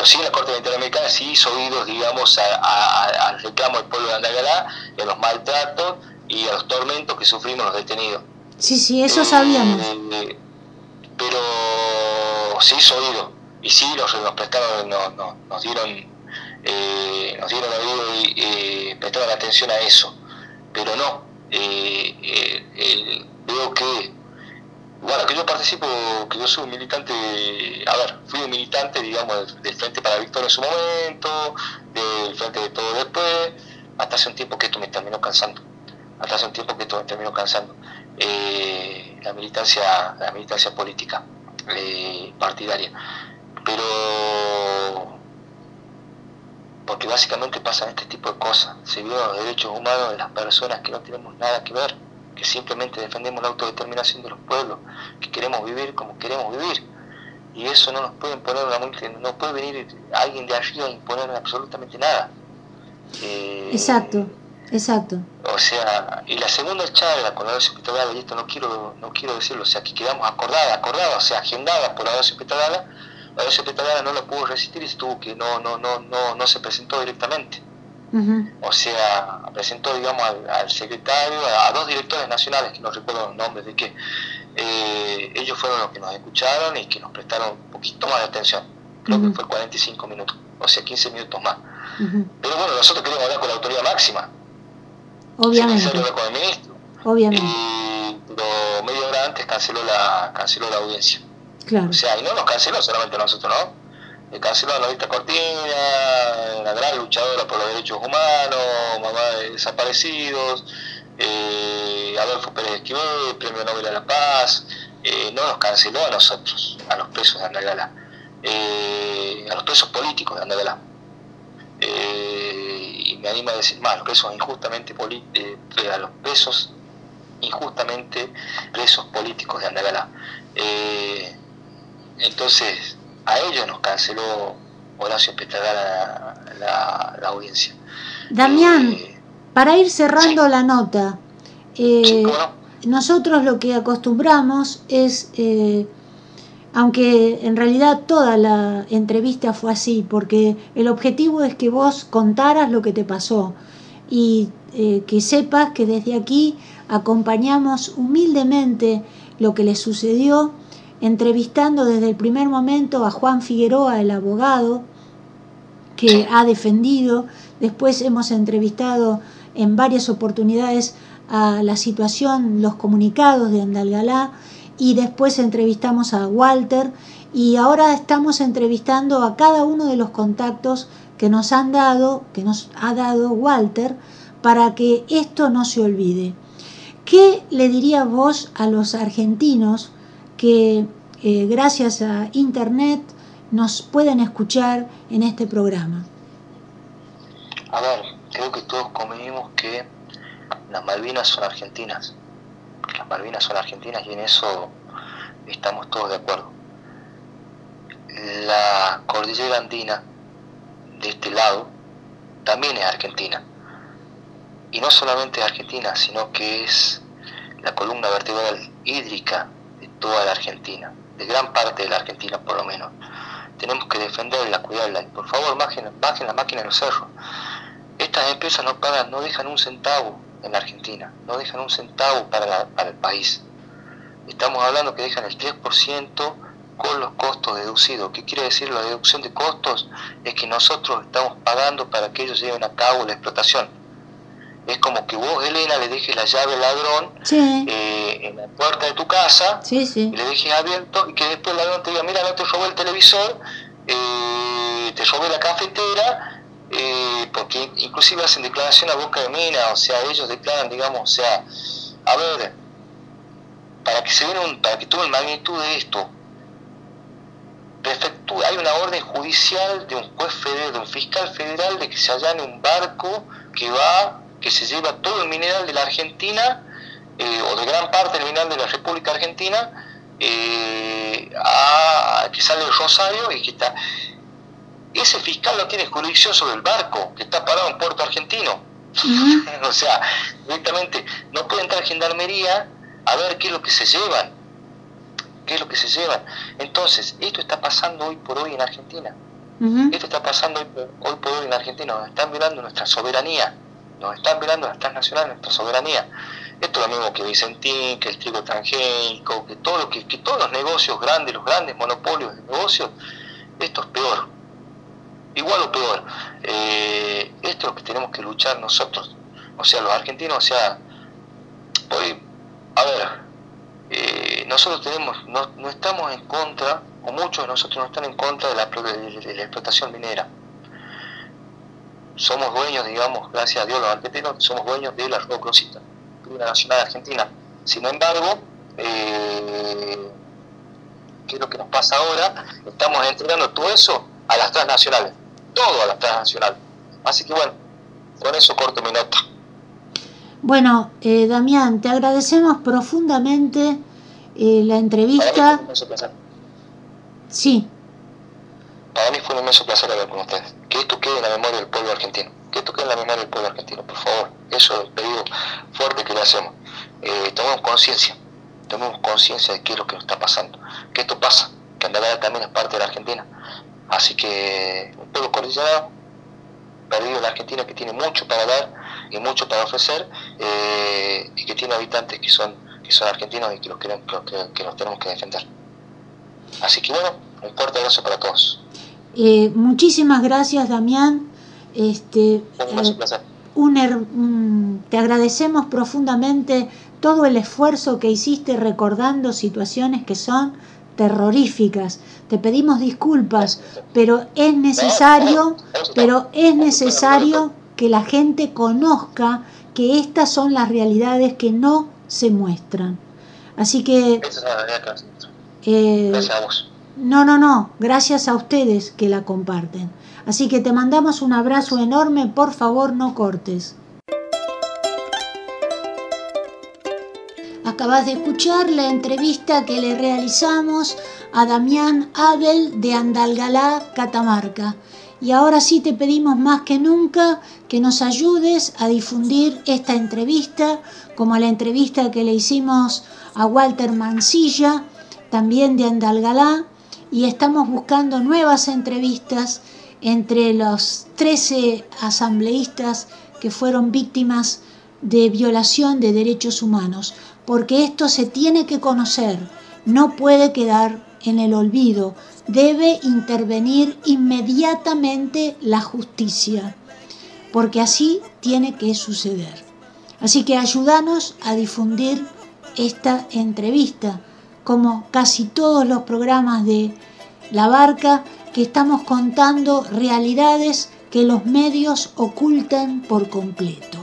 pero sí en la Corte Interamericana sí hizo oídos, digamos, al reclamo del pueblo de Andagalá y a los maltratos y a los tormentos que sufrimos los detenidos. Sí, sí, eso sabíamos. Eh, pero se hizo oído y sí los, nos prestaron, nos, nos, dieron, eh, nos dieron oído y eh, prestaron atención a eso, pero no. veo que bueno, que yo participo, que yo soy un militante, a ver, fui un militante, digamos, del, Frente para la Victoria en su momento, del Frente de Todo después, hasta hace un tiempo que esto me terminó cansando, hasta hace un tiempo que esto me terminó cansando. Eh, la militancia, la militancia política, eh, partidaria. Pero porque básicamente pasan este tipo de cosas, se violan los derechos humanos de las personas que no tenemos nada que ver que simplemente defendemos la autodeterminación de los pueblos, que queremos vivir como queremos vivir. Y eso no nos puede imponer una no puede venir alguien de arriba a imponer absolutamente nada. Eh, exacto, exacto. O sea, y la segunda charla con la dosis hospitalaria, y esto no quiero, no quiero decirlo, o sea, que quedamos acordadas, acordadas, o sea, agendadas por la dosis hospitalaria, la dosis hospitalaria no la pudo resistir y estuvo que no, no, no, no, no se presentó directamente. O sea, presentó, digamos, al, secretario, a, dos directores nacionales, que no recuerdo los nombres de qué. Eh, ellos fueron los que nos escucharon y que nos prestaron un poquito más de atención. Creo que fue 45 minutos, o sea, 15 minutos más. Pero bueno, nosotros queríamos hablar con la autoridad máxima. Obviamente. hablar con el ministro. Obviamente. Y, pero media hora antes canceló la, canceló la audiencia. Claro. O sea, y no nos canceló solamente nosotros, ¿no? Canceló a Novita Cortina, una gran luchadora por los derechos humanos, mamá de desaparecidos, eh, Adolfo Pérez Esquivel, Premio Nobel a la Paz, eh, no nos canceló a nosotros, a los presos de Andagalá, eh, a los presos políticos de Andagalá. y me animo a decir más, los presos injustamente a los presos injustamente presos políticos de Andagalá. entonces, a ellos nos canceló Horacio Petraga la, la, audiencia. Damián, eh, para ir cerrando la nota, eh, nosotros lo que acostumbramos es, eh, aunque en realidad toda la entrevista fue así, porque el objetivo es que vos contaras lo que te pasó y que sepas que desde aquí acompañamos humildemente lo que le sucedió entrevistando desde el primer momento a Juan Figueroa, el abogado que ha defendido. Después hemos entrevistado en varias oportunidades a la situación, los comunicados de Andalgalá y después entrevistamos a Walter y ahora estamos entrevistando a cada uno de los contactos que nos han dado, que nos ha dado Walter para que esto no se olvide. ¿Qué le diría vos a los argentinos que eh, gracias a Internet nos pueden escuchar en este programa? A ver, creo que todos convenimos que las Malvinas son argentinas. Las Malvinas son argentinas y en eso estamos todos de acuerdo. La cordillera andina de este lado también es argentina. Y no solamente es argentina, sino que es la columna vertebral hídrica toda la Argentina, de gran parte de la Argentina por lo menos. Tenemos que defenderla, cuidarla. Y por favor, bajen, la máquina en los cerros. Estas empresas no pagan, no dejan un centavo en la Argentina, no dejan un centavo para, para el país. Estamos hablando que dejan el 3% con los costos deducidos. ¿Qué quiere decir la deducción de costos? Es que nosotros estamos pagando para que ellos lleven a cabo la explotación es como que vos, Elena, le dejes la llave al ladrón eh, en la puerta de tu casa y le dejes abierto y que después el ladrón te diga, mira, no te robé el televisor, eh, te robé la cafetera, eh, porque inclusive hacen declaración a boca de mina, o sea, ellos declaran, digamos, o sea, a ver, para que se den un, para que tomen magnitud de esto, hay una orden judicial de un juez federal, de un fiscal federal, de que se allane un barco que va que se lleva todo el mineral de la Argentina, eh, o de gran parte del mineral de la República Argentina, eh, a, que sale de Rosario y que está... Ese fiscal no tiene jurisdicción sobre el barco que está parado en Puerto Argentino. o sea, directamente no puede entrar gendarmería a ver qué es lo que se llevan. ¿Qué es lo que se llevan? Entonces, esto está pasando hoy por hoy en Argentina. Esto está pasando hoy por, hoy en Argentina. Nos están violando nuestra soberanía. Nos están violando las transnacionales nuestra soberanía. Esto es lo mismo que Vicentín, que el trigo transgénico, que, todo que, todos los negocios grandes, los grandes monopolios de negocios. Esto es peor. Igual o peor. Eh, esto es lo que tenemos que luchar nosotros. O sea, los argentinos, o sea, hoy, a ver, eh, nosotros tenemos, no, no, estamos en contra, o muchos de nosotros no están en contra de, la explotación minera. Somos dueños, digamos, gracias a Dios los argentinos, somos dueños de la Rosita, la Nacional Argentina. Sin embargo, eh, ¿qué es lo que nos pasa ahora? Estamos entregando todo eso a las transnacionales, todo a las transnacionales. Así que bueno, con eso corto mi nota. Bueno, eh, Damián, te agradecemos profundamente eh, la entrevista. Sí. Para mí fue un inmenso placer hablar con ustedes. Que esto quede en la memoria del pueblo argentino. Que esto quede en la memoria del pueblo argentino, por favor. Eso es el pedido fuerte que le hacemos. Eh, tomemos conciencia. Tomemos conciencia de qué es lo que nos está pasando. Que esto pasa. Que Andalgalá también es parte de la Argentina. Así que un pueblo cordillerano perdido en la Argentina que tiene mucho para dar y mucho para ofrecer eh, y que tiene habitantes que son que son argentinos y que los, que, los tenemos que defender. Así que bueno, un fuerte abrazo para todos. Eh, muchísimas gracias Damián. Este, un, eh, te agradecemos profundamente todo el esfuerzo que hiciste recordando situaciones que son terroríficas. Te pedimos disculpas, pero es necesario, pero es necesario que la gente conozca que estas son las realidades que no se muestran. Así que... Eh, no, no, no, gracias a ustedes que la comparten. Así que te mandamos un abrazo enorme, por favor no cortes. Acabas de escuchar la entrevista que le realizamos a Damián Abel de Andalgalá, Catamarca. Y ahora sí te pedimos más que nunca que nos ayudes a difundir esta entrevista, como la entrevista que le hicimos a Walter Mancilla, también de Andalgalá, y estamos buscando nuevas entrevistas entre los 13 asambleístas que fueron víctimas de violación de derechos humanos porque esto se tiene que conocer, no puede quedar en el olvido, debe intervenir inmediatamente la justicia, porque así tiene que suceder. Así que ayúdanos a difundir esta entrevista, como casi todos los programas de La Barca, que estamos contando realidades que los medios ocultan por completo.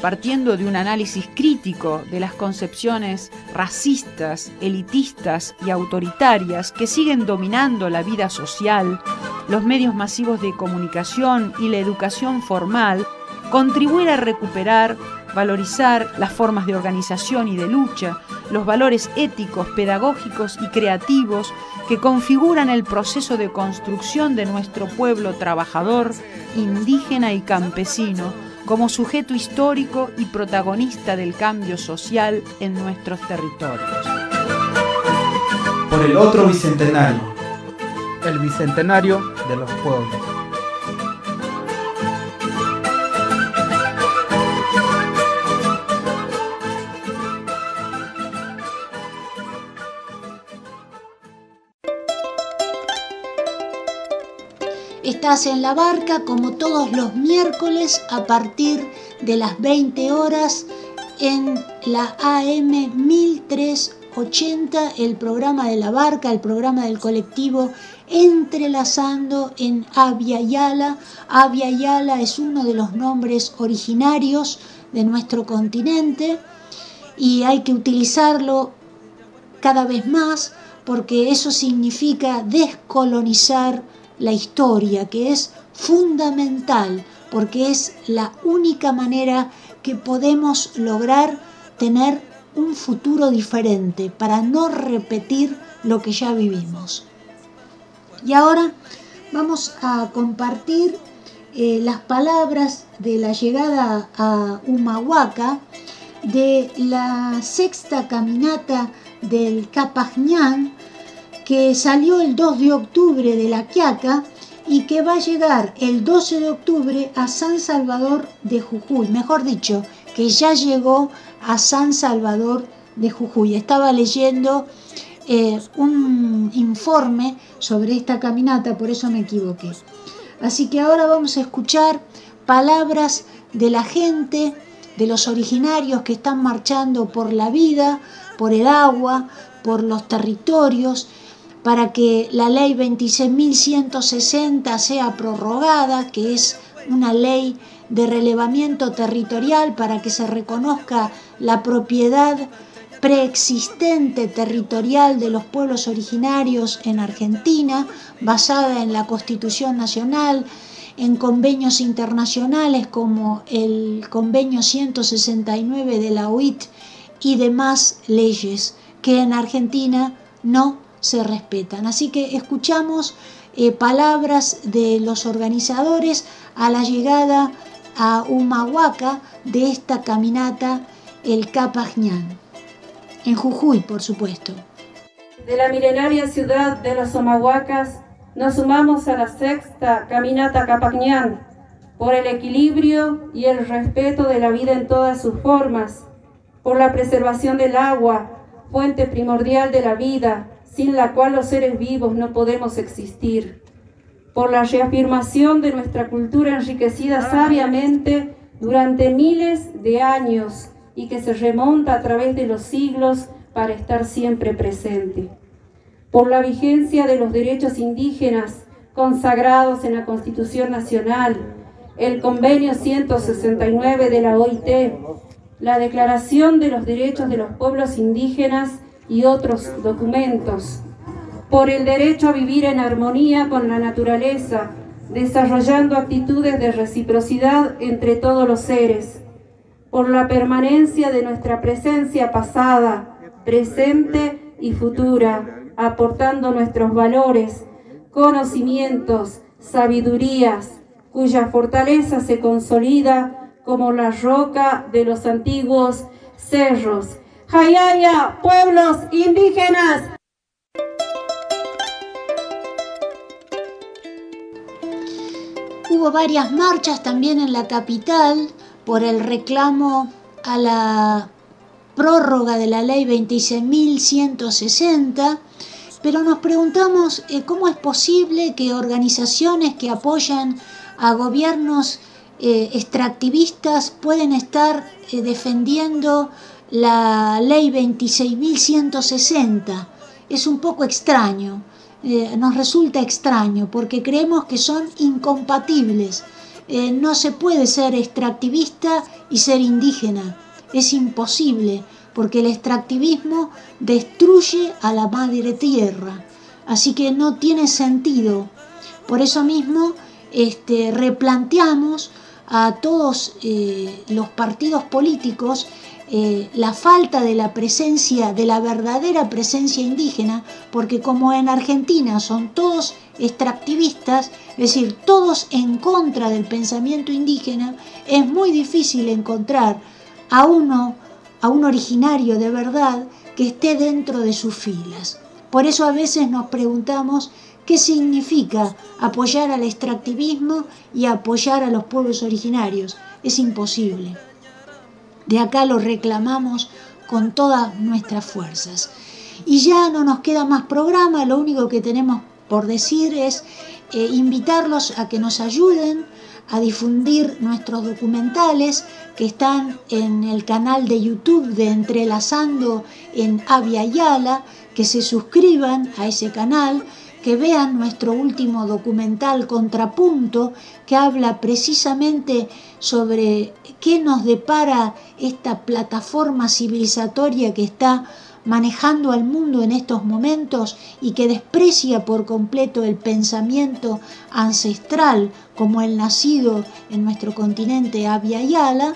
Partiendo de un análisis crítico de las concepciones racistas, elitistas y autoritarias que siguen dominando la vida social, los medios masivos de comunicación y la educación formal, contribuir a recuperar, valorizar las formas de organización y de lucha, los valores éticos, pedagógicos y creativos que configuran el proceso de construcción de nuestro pueblo trabajador, indígena y campesino, como sujeto histórico y protagonista del cambio social en nuestros territorios. Por el otro bicentenario, el bicentenario de los pueblos. En la barca como todos los miércoles a partir de las 20 horas en la AM 1380, el programa de la barca, el programa del colectivo entrelazando en Abya Yala. Abya Yala es uno de los nombres originarios de nuestro continente y hay que utilizarlo cada vez más porque eso significa descolonizar la historia, que es fundamental, porque es la única manera que podemos lograr tener un futuro diferente para no repetir lo que ya vivimos. Y ahora vamos a compartir eh, las palabras de la llegada a Humahuaca de la sexta caminata del Capajñán que salió el 2 de octubre de La Quiaca y que va a llegar el 12 de octubre a San Salvador de Jujuy, mejor dicho, que ya llegó a San Salvador de Jujuy. Estaba leyendo eh, un informe sobre esta caminata, por eso me equivoqué. Así que ahora vamos a escuchar palabras de la gente, de los originarios que están marchando por la vida, por el agua, por los territorios, para que la ley 26.160 sea prorrogada, que es una ley de relevamiento territorial para que se reconozca la propiedad preexistente territorial de los pueblos originarios en Argentina, basada en la Constitución Nacional, en convenios internacionales como el convenio 169 de la OIT y demás leyes que en Argentina no se respetan. Así que escuchamos eh, palabras de los organizadores a la llegada a Humahuaca de esta caminata el Capajñán, en Jujuy, por supuesto. De la milenaria ciudad de los Humahuacas nos sumamos a la sexta caminata Capajñán por el equilibrio y el respeto de la vida en todas sus formas, por la preservación del agua, fuente primordial de la vida, sin la cual los seres vivos no podemos existir, por la reafirmación de nuestra cultura enriquecida sabiamente durante miles de años y que se remonta a través de los siglos para estar siempre presente, por la vigencia de los derechos indígenas consagrados en la Constitución Nacional, el Convenio 169 de la OIT, la Declaración de los Derechos de los Pueblos Indígenas y otros documentos, por el derecho a vivir en armonía con la naturaleza, desarrollando actitudes de reciprocidad entre todos los seres, por la permanencia de nuestra presencia pasada, presente y futura, aportando nuestros valores, conocimientos, sabidurías, cuya fortaleza se consolida como la roca de los antiguos cerros Jayaya, pueblos indígenas. Hubo varias marchas también en la capital por el reclamo a la prórroga de la ley 26.160, pero nos preguntamos eh, cómo es posible que organizaciones que apoyan a gobiernos eh, extractivistas pueden estar eh, defendiendo la ley 26.160 es un poco extraño, eh, nos resulta extraño porque creemos que son incompatibles. Eh, no se puede ser extractivista y ser indígena, es imposible porque el extractivismo destruye a la madre tierra, así que no tiene sentido. Por eso mismo este, replanteamos a todos eh, los partidos políticos eh, la falta de la presencia, de la verdadera presencia indígena, porque como en Argentina son todos extractivistas, es decir, todos en contra del pensamiento indígena, es muy difícil encontrar a uno, a un originario de verdad que esté dentro de sus filas. Por eso a veces nos preguntamos qué significa apoyar al extractivismo y apoyar a los pueblos originarios. Es imposible. De acá lo reclamamos con todas nuestras fuerzas. Y ya no nos queda más programa, lo único que tenemos por decir es eh, invitarlos a que nos ayuden a difundir nuestros documentales que están en el canal de YouTube de Entrelazando en Avia Yala, que se suscriban a ese canal, que vean nuestro último documental Contrapunto, que habla precisamente sobre qué nos depara esta plataforma civilizatoria que está manejando al mundo en estos momentos y que desprecia por completo el pensamiento ancestral como el nacido en nuestro continente Abya Yala.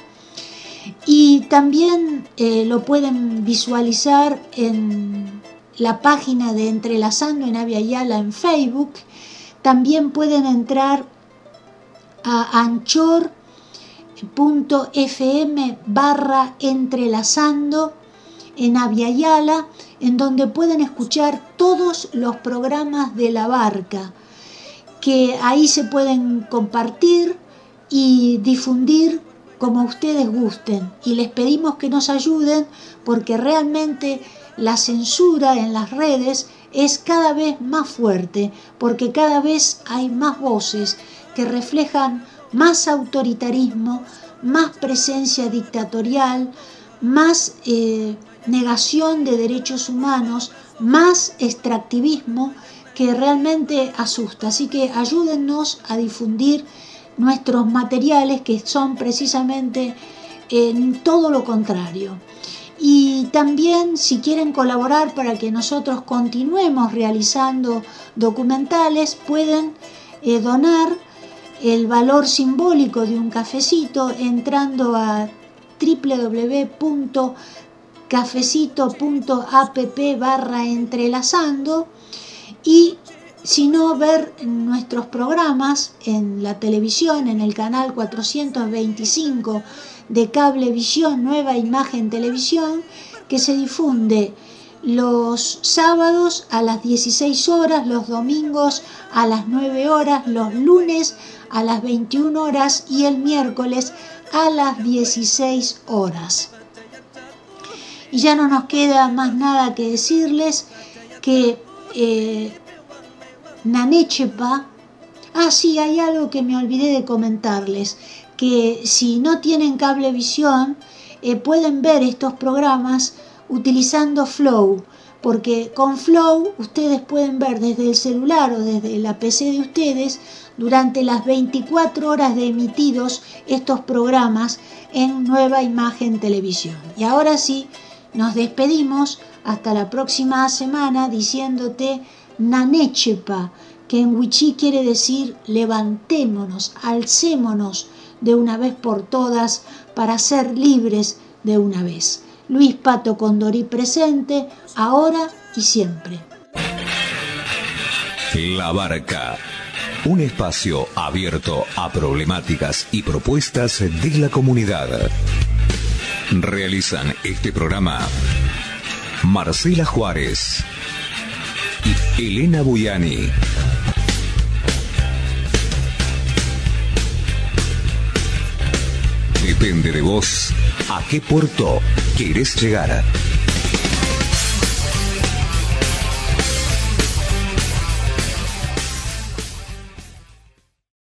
Y también eh, lo pueden visualizar en la página de Entrelazando en Avia Yala en Facebook. También pueden entrar a anchor.fm barra entrelazando en Avia en donde pueden escuchar todos los programas de la barca, que ahí se pueden compartir y difundir como ustedes gusten. Y les pedimos que nos ayuden porque realmente la censura en las redes es cada vez más fuerte porque cada vez hay más voces que reflejan más autoritarismo, más presencia dictatorial, más eh, negación de derechos humanos, más extractivismo que realmente asusta. Así que ayúdennos a difundir nuestros materiales que son precisamente en todo lo contrario. Y también si quieren colaborar para que nosotros continuemos realizando documentales, pueden eh, donar el valor simbólico de un cafecito entrando a www.cafecito.app barra entrelazando y si no ver nuestros programas en la televisión, en el canal 425 de Cablevisión, Nueva Imagen Televisión, que se difunde los sábados a las 16 horas, los domingos a las 9 horas, los lunes a las 21 horas y el miércoles a las 16 horas. Y ya no nos queda más nada que decirles que eh, Nanechepa, ah sí, hay algo que me olvidé de comentarles, que si no tienen cablevisión eh, pueden ver estos programas utilizando Flow, porque con Flow ustedes pueden ver desde el celular o desde la PC de ustedes durante las 24 horas de emitidos estos programas en Nueva Imagen Televisión. Y ahora sí, nos despedimos hasta la próxima semana diciéndote Nanechepa, que en Wichí quiere decir levantémonos, alcémonos de una vez por todas para ser libres de una vez. Luis Pato Condorí presente, ahora y siempre. La Barca, un espacio abierto a problemáticas y propuestas de la comunidad. Realizan este programa Marcela Juárez y Elena Buyani. Depende de vos a qué puerto quieres llegar.